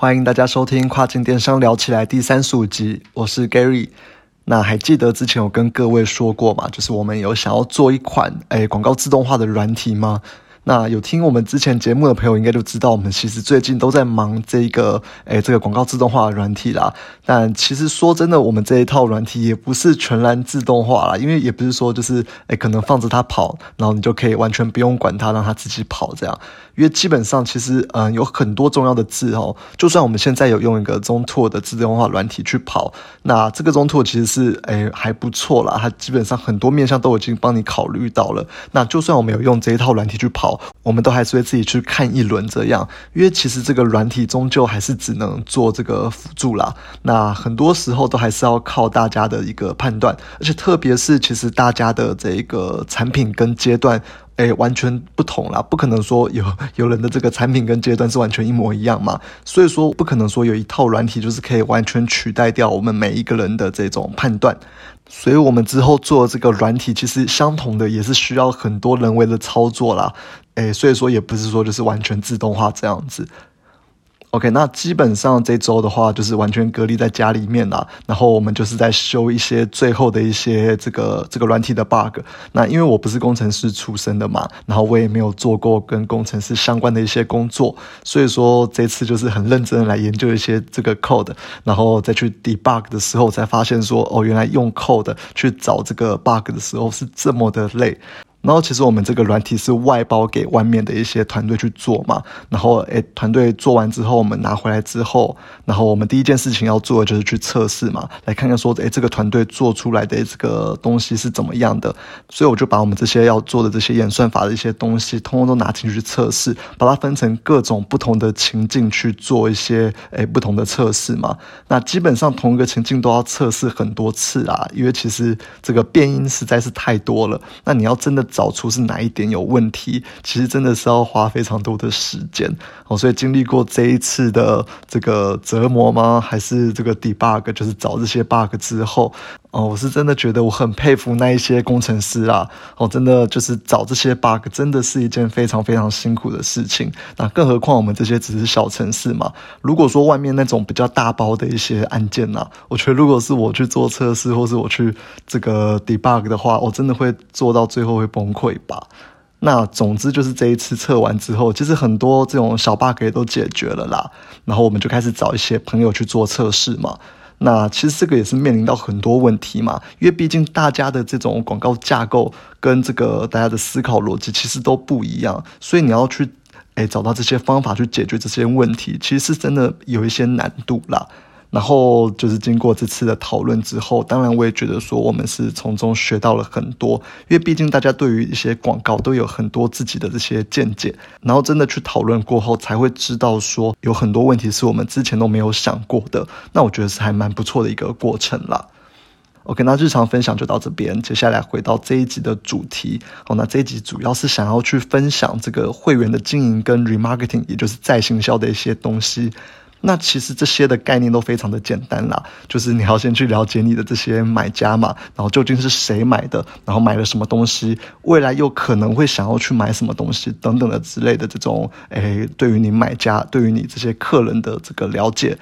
欢迎大家收听《跨境电商聊起来》第三十五集，我是 Gary。那还记得之前有跟各位说过嘛？就是我们有想要做一款诶广告自动化的软体吗？那有听我们之前节目的朋友应该就知道，我们其实最近都在忙这个诶这个广告自动化的软体啦。但其实说真的，我们这一套软体也不是全然自动化啦，因为也不是说就是诶可能放着它跑，然后你就可以完全不用管它，让它自己跑这样。因为基本上其实嗯有很多重要的字哦，就算我们现在有用一个中拓的自动化软体去跑，那这个中拓其实是诶还不错啦，它基本上很多面向都已经帮你考虑到了。那就算我们有用这一套软体去跑，我们都还是会自己去看一轮这样，因为其实这个软体终究还是只能做这个辅助啦。那很多时候都还是要靠大家的一个判断，而且特别是其实大家的这一个产品跟阶段。哎，完全不同啦，不可能说有有人的这个产品跟阶段是完全一模一样嘛，所以说不可能说有一套软体就是可以完全取代掉我们每一个人的这种判断，所以我们之后做这个软体，其实相同的也是需要很多人为的操作啦，哎，所以说也不是说就是完全自动化这样子。OK，那基本上这周的话就是完全隔离在家里面啦，然后我们就是在修一些最后的一些这个这个软体的 bug。那因为我不是工程师出身的嘛，然后我也没有做过跟工程师相关的一些工作，所以说这次就是很认真的来研究一些这个 code，然后再去 debug 的时候才发现说，哦，原来用 code 去找这个 bug 的时候是这么的累。然后其实我们这个软体是外包给外面的一些团队去做嘛，然后诶团队做完之后，我们拿回来之后，然后我们第一件事情要做的就是去测试嘛，来看看说诶这个团队做出来的这个东西是怎么样的，所以我就把我们这些要做的这些演算法的一些东西，通通都拿进去测试，把它分成各种不同的情境去做一些诶不同的测试嘛。那基本上同一个情境都要测试很多次啊，因为其实这个变音实在是太多了，那你要真的。找出是哪一点有问题，其实真的是要花非常多的时间哦。所以经历过这一次的这个折磨吗？还是这个 debug，就是找这些 bug 之后哦，我是真的觉得我很佩服那一些工程师啊。哦，真的就是找这些 bug，真的是一件非常非常辛苦的事情。那更何况我们这些只是小城市嘛。如果说外面那种比较大包的一些案件呐，我觉得如果是我去做测试，或是我去这个 debug 的话，我真的会做到最后会崩。崩溃吧。那总之就是这一次测完之后，其实很多这种小 bug 也都解决了啦。然后我们就开始找一些朋友去做测试嘛。那其实这个也是面临到很多问题嘛，因为毕竟大家的这种广告架构跟这个大家的思考逻辑其实都不一样，所以你要去诶找到这些方法去解决这些问题，其实是真的有一些难度啦。然后就是经过这次的讨论之后，当然我也觉得说我们是从中学到了很多，因为毕竟大家对于一些广告都有很多自己的这些见解，然后真的去讨论过后，才会知道说有很多问题是我们之前都没有想过的。那我觉得是还蛮不错的一个过程啦。OK，那日常分享就到这边，接下来回到这一集的主题。好，那这一集主要是想要去分享这个会员的经营跟 remarketing，也就是再行销的一些东西。那其实这些的概念都非常的简单啦，就是你要先去了解你的这些买家嘛，然后究竟是谁买的，然后买了什么东西，未来又可能会想要去买什么东西等等的之类的这种，诶，对于你买家，对于你这些客人的这个了解。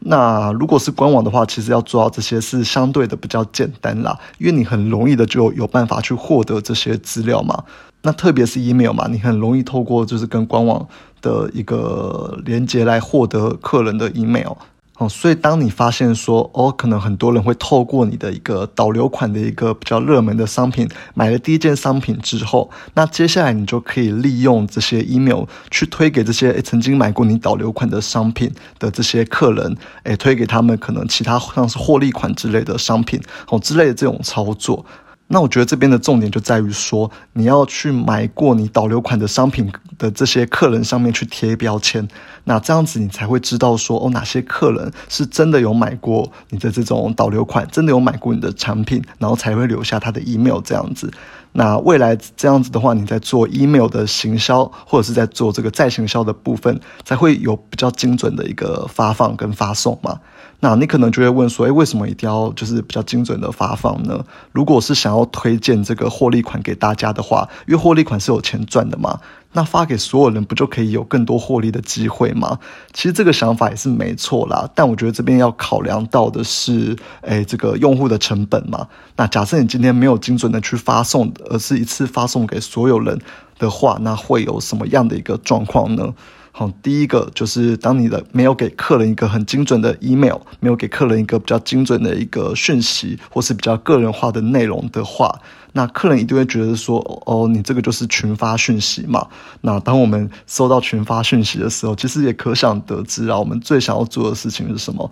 那如果是官网的话，其实要做到这些是相对的比较简单啦，因为你很容易的就有办法去获得这些资料嘛。那特别是 email 嘛，你很容易透过就是跟官网。的一个连接来获得客人的 email 哦，所以当你发现说哦，可能很多人会透过你的一个导流款的一个比较热门的商品买了第一件商品之后，那接下来你就可以利用这些 email 去推给这些曾经买过你导流款的商品的这些客人，诶，推给他们可能其他像是获利款之类的商品哦之类的这种操作。那我觉得这边的重点就在于说，你要去买过你导流款的商品的这些客人上面去贴标签，那这样子你才会知道说，哦，哪些客人是真的有买过你的这种导流款，真的有买过你的产品，然后才会留下他的 email 这样子。那未来这样子的话，你在做 email 的行销，或者是在做这个再行销的部分，才会有比较精准的一个发放跟发送嘛。那你可能就会问说，诶，为什么一定要就是比较精准的发放呢？如果是想要推荐这个获利款给大家的话，因为获利款是有钱赚的嘛。那发给所有人不就可以有更多获利的机会吗？其实这个想法也是没错啦，但我觉得这边要考量到的是，诶，这个用户的成本嘛。那假设你今天没有精准的去发送，而是一次发送给所有人的话，那会有什么样的一个状况呢？好，第一个就是当你的没有给客人一个很精准的 email，没有给客人一个比较精准的一个讯息，或是比较个人化的内容的话，那客人一定会觉得说，哦，你这个就是群发讯息嘛。那当我们收到群发讯息的时候，其实也可想得知啊，我们最想要做的事情是什么？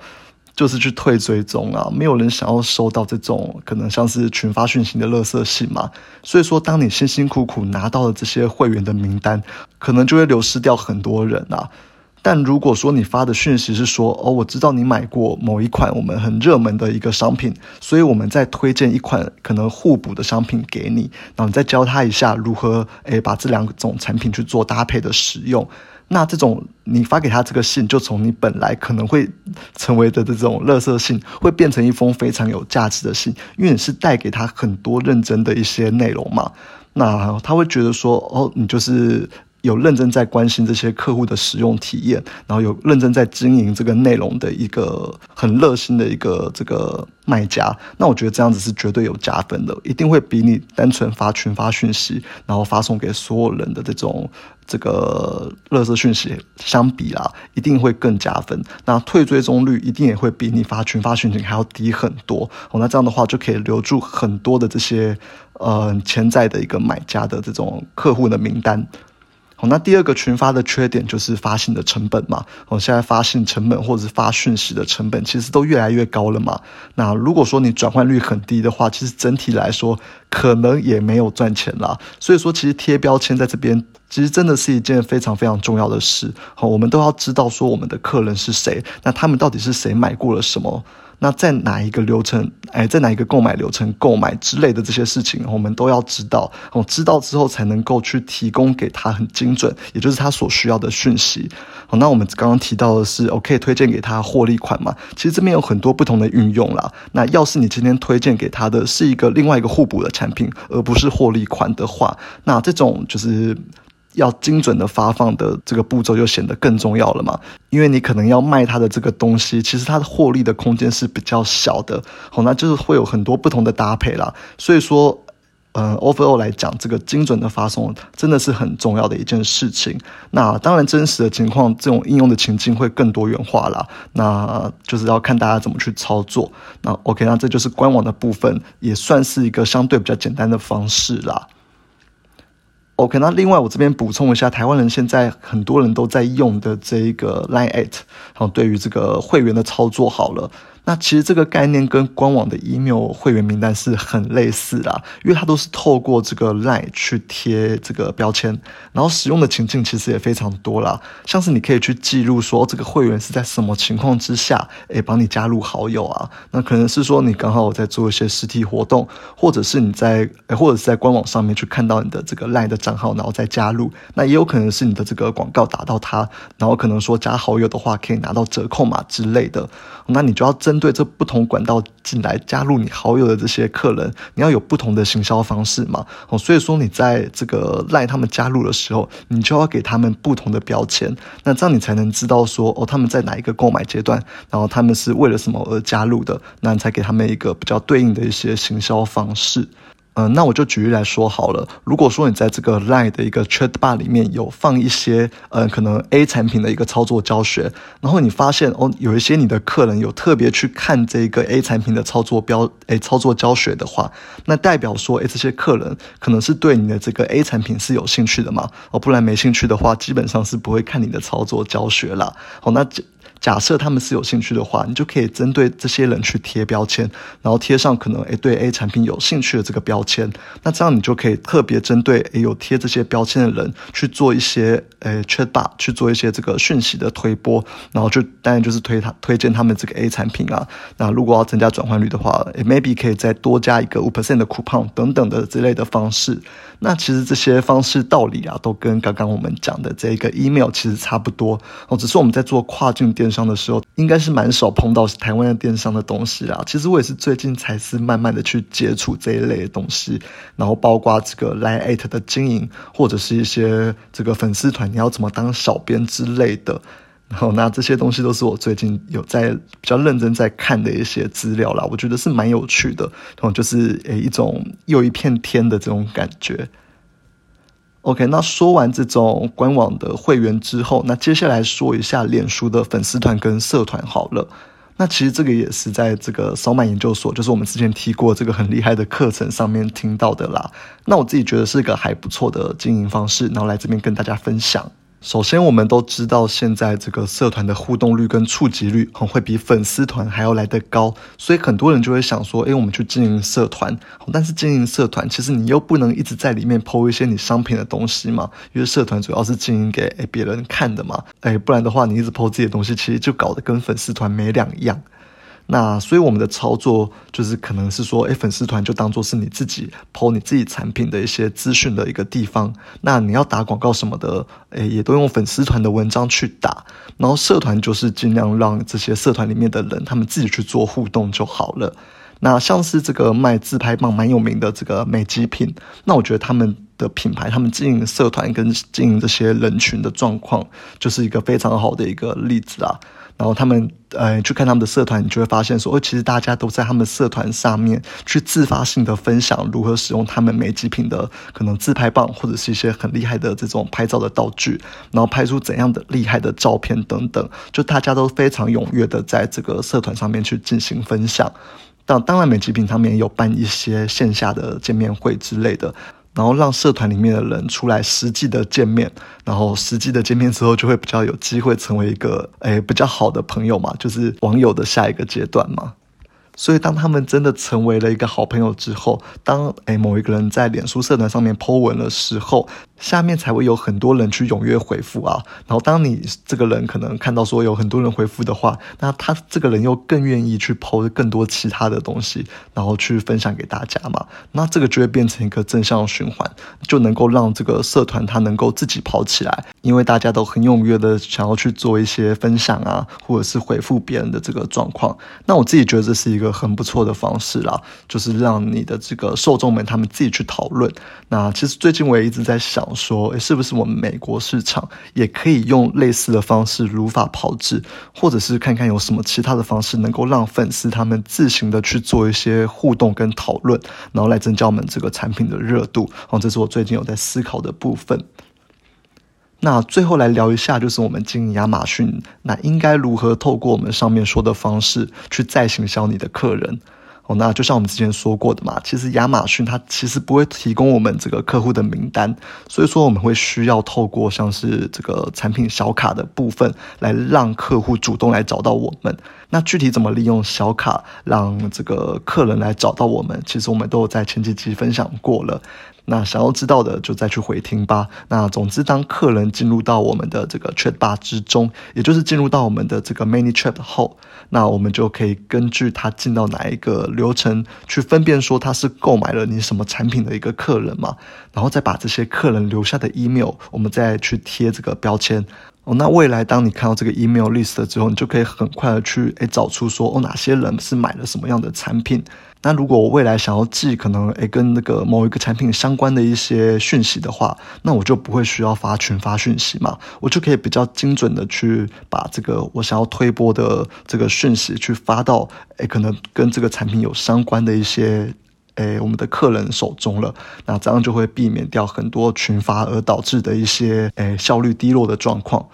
就是去退追踪啊，没有人想要收到这种可能像是群发讯息的垃圾信嘛。所以说，当你辛辛苦苦拿到了这些会员的名单，可能就会流失掉很多人啊。但如果说你发的讯息是说，哦，我知道你买过某一款我们很热门的一个商品，所以我们再推荐一款可能互补的商品给你，然后你再教他一下如何诶把这两种产品去做搭配的使用。那这种你发给他这个信，就从你本来可能会成为的这种乐色信，会变成一封非常有价值的信，因为你是带给他很多认真的一些内容嘛。那他会觉得说，哦，你就是。有认真在关心这些客户的使用体验，然后有认真在经营这个内容的一个很热心的一个这个卖家，那我觉得这样子是绝对有加分的，一定会比你单纯发群发讯息，然后发送给所有人的这种这个热色讯息相比啦，一定会更加分。那退追踪率一定也会比你发群发讯息还要低很多。哦，那这样的话就可以留住很多的这些呃潜在的一个买家的这种客户的名单。好，那第二个群发的缺点就是发信的成本嘛。哦，现在发信成本或者是发讯息的成本其实都越来越高了嘛。那如果说你转换率很低的话，其实整体来说可能也没有赚钱啦。所以说，其实贴标签在这边其实真的是一件非常非常重要的事。好，我们都要知道说我们的客人是谁，那他们到底是谁买过了什么。那在哪一个流程，哎，在哪一个购买流程购买之类的这些事情，我们都要知道。哦，知道之后才能够去提供给他很精准，也就是他所需要的讯息。好，那我们刚刚提到的是，我可以推荐给他获利款嘛？其实这边有很多不同的运用啦。那要是你今天推荐给他的是一个另外一个互补的产品，而不是获利款的话，那这种就是。要精准的发放的这个步骤就显得更重要了嘛，因为你可能要卖他的这个东西，其实它的获利的空间是比较小的，好，那就是会有很多不同的搭配啦。所以说，嗯，overall 来讲，这个精准的发送真的是很重要的一件事情。那当然，真实的情况，这种应用的情境会更多元化啦。那就是要看大家怎么去操作。那 OK，那这就是官网的部分，也算是一个相对比较简单的方式啦。OK，那另外我这边补充一下，台湾人现在很多人都在用的这一个 Line at，然后，对于这个会员的操作好了。那其实这个概念跟官网的 email 会员名单是很类似啦，因为它都是透过这个 line 去贴这个标签，然后使用的情境其实也非常多啦，像是你可以去记录说这个会员是在什么情况之下，诶，帮你加入好友啊，那可能是说你刚好在做一些实体活动，或者是你在，或者是在官网上面去看到你的这个 line 的账号，然后再加入，那也有可能是你的这个广告打到他，然后可能说加好友的话可以拿到折扣码之类的，那你就要真。针对这不同管道进来加入你好友的这些客人，你要有不同的行销方式嘛？哦，所以说你在这个赖他们加入的时候，你就要给他们不同的标签，那这样你才能知道说哦他们在哪一个购买阶段，然后他们是为了什么而加入的，那才给他们一个比较对应的一些行销方式。嗯，那我就举例来说好了。如果说你在这个 Line 的一个 Chat Bar 里面有放一些，呃，可能 A 产品的一个操作教学，然后你发现哦，有一些你的客人有特别去看这个 A 产品的操作标，诶，操作教学的话，那代表说，诶，这些客人可能是对你的这个 A 产品是有兴趣的嘛？哦，不然没兴趣的话，基本上是不会看你的操作教学啦。好，那。假设他们是有兴趣的话，你就可以针对这些人去贴标签，然后贴上可能诶对 A 产品有兴趣的这个标签。那这样你就可以特别针对诶有贴这些标签的人去做一些诶 chatbot 去做一些这个讯息的推播，然后就当然就是推他推荐他们这个 A 产品啊。那如果要增加转换率的话，maybe 可以再多加一个五 percent 的 coupon 等等的之类的方式。那其实这些方式道理啊，都跟刚刚我们讲的这个 email 其实差不多哦，只是我们在做跨境电商商的时候，应该是蛮少碰到台湾的电商的东西啦。其实我也是最近才是慢慢的去接触这一类的东西。然后包括这个 Line at 的经营，或者是一些这个粉丝团你要怎么当小编之类的。然后那这些东西都是我最近有在比较认真在看的一些资料啦，我觉得是蛮有趣的，然后就是诶一种又一片天的这种感觉。OK，那说完这种官网的会员之后，那接下来说一下脸书的粉丝团跟社团好了。那其实这个也是在这个扫码研究所，就是我们之前提过这个很厉害的课程上面听到的啦。那我自己觉得是一个还不错的经营方式，然后来这边跟大家分享。首先，我们都知道现在这个社团的互动率跟触及率很，会比粉丝团还要来得高，所以很多人就会想说，诶，我们去经营社团，但是经营社团，其实你又不能一直在里面抛一些你商品的东西嘛，因为社团主要是经营给诶别人看的嘛，诶，不然的话，你一直抛自己的东西，其实就搞得跟粉丝团没两样。那所以我们的操作就是可能是说，哎，粉丝团就当做是你自己抛你自己产品的一些资讯的一个地方。那你要打广告什么的，哎，也都用粉丝团的文章去打。然后社团就是尽量让这些社团里面的人他们自己去做互动就好了。那像是这个卖自拍棒蛮有名的这个美极品，那我觉得他们的品牌，他们经营社团跟经营这些人群的状况，就是一个非常好的一个例子啊。然后他们呃去看他们的社团，你就会发现说，哦，其实大家都在他们社团上面去自发性的分享如何使用他们美极品的可能自拍棒，或者是一些很厉害的这种拍照的道具，然后拍出怎样的厉害的照片等等，就大家都非常踊跃的在这个社团上面去进行分享。但当然，美极品他们也有办一些线下的见面会之类的。然后让社团里面的人出来实际的见面，然后实际的见面之后，就会比较有机会成为一个诶比较好的朋友嘛，就是网友的下一个阶段嘛。所以当他们真的成为了一个好朋友之后，当诶某一个人在脸书社团上面 po 文的时候。下面才会有很多人去踊跃回复啊，然后当你这个人可能看到说有很多人回复的话，那他这个人又更愿意去抛更多其他的东西，然后去分享给大家嘛，那这个就会变成一个正向循环，就能够让这个社团它能够自己跑起来，因为大家都很踊跃的想要去做一些分享啊，或者是回复别人的这个状况，那我自己觉得这是一个很不错的方式啦，就是让你的这个受众们他们自己去讨论。那其实最近我也一直在想。说，是不是我们美国市场也可以用类似的方式如法炮制，或者是看看有什么其他的方式能够让粉丝他们自行的去做一些互动跟讨论，然后来增加我们这个产品的热度。哦，这是我最近有在思考的部分。那最后来聊一下，就是我们经营亚马逊，那应该如何透过我们上面说的方式去再行销你的客人。哦，那就像我们之前说过的嘛，其实亚马逊它其实不会提供我们这个客户的名单，所以说我们会需要透过像是这个产品小卡的部分来让客户主动来找到我们。那具体怎么利用小卡让这个客人来找到我们，其实我们都有在前几集分享过了。那想要知道的就再去回听吧。那总之，当客人进入到我们的这个 chat bar 之中，也就是进入到我们的这个 mini chat 后，那我们就可以根据他进到哪一个流程去分辨说他是购买了你什么产品的一个客人嘛，然后再把这些客人留下的 email，我们再去贴这个标签。哦，那未来当你看到这个 email list 之后，你就可以很快的去诶找出说哦哪些人是买了什么样的产品。那如果我未来想要寄可能诶跟那个某一个产品相关的一些讯息的话，那我就不会需要发群发讯息嘛，我就可以比较精准的去把这个我想要推播的这个讯息去发到诶可能跟这个产品有相关的一些。诶，我们的客人手中了，那这样就会避免掉很多群发而导致的一些诶效率低落的状况。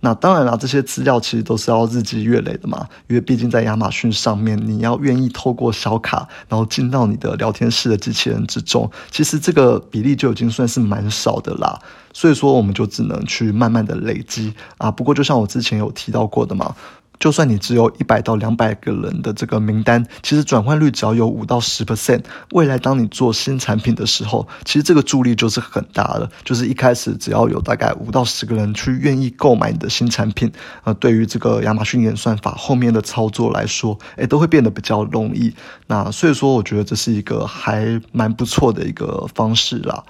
那当然啦，这些资料其实都是要日积月累的嘛，因为毕竟在亚马逊上面，你要愿意透过小卡，然后进到你的聊天室的机器人之中，其实这个比例就已经算是蛮少的啦。所以说，我们就只能去慢慢的累积啊。不过，就像我之前有提到过的嘛。就算你只有一百到两百个人的这个名单，其实转换率只要有五到十 percent，未来当你做新产品的时候，其实这个助力就是很大的。就是一开始只要有大概五到十个人去愿意购买你的新产品，呃，对于这个亚马逊演算法后面的操作来说，哎，都会变得比较容易。那所以说，我觉得这是一个还蛮不错的一个方式啦。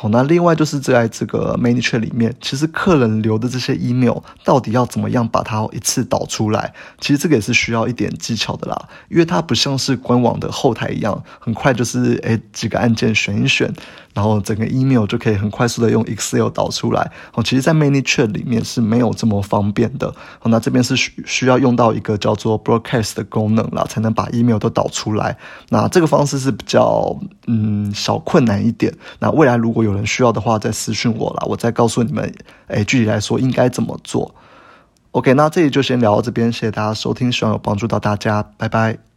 好，那另外就是在这个 ManyChat 里面，其实客人留的这些 email 到底要怎么样把它一次导出来？其实这个也是需要一点技巧的啦，因为它不像是官网的后台一样，很快就是诶几个按键选一选，然后整个 email 就可以很快速的用 Excel 导出来。哦，其实，在 ManyChat 里面是没有这么方便的。好，那这边是需需要用到一个叫做 Broadcast 的功能啦，才能把 email 都导出来。那这个方式是比较嗯小困难一点。那未来如果有有人需要的话，再私信我啦，我再告诉你们，哎，具体来说应该怎么做。OK，那这里就先聊到这边，谢谢大家收听，希望有帮助到大家，拜拜。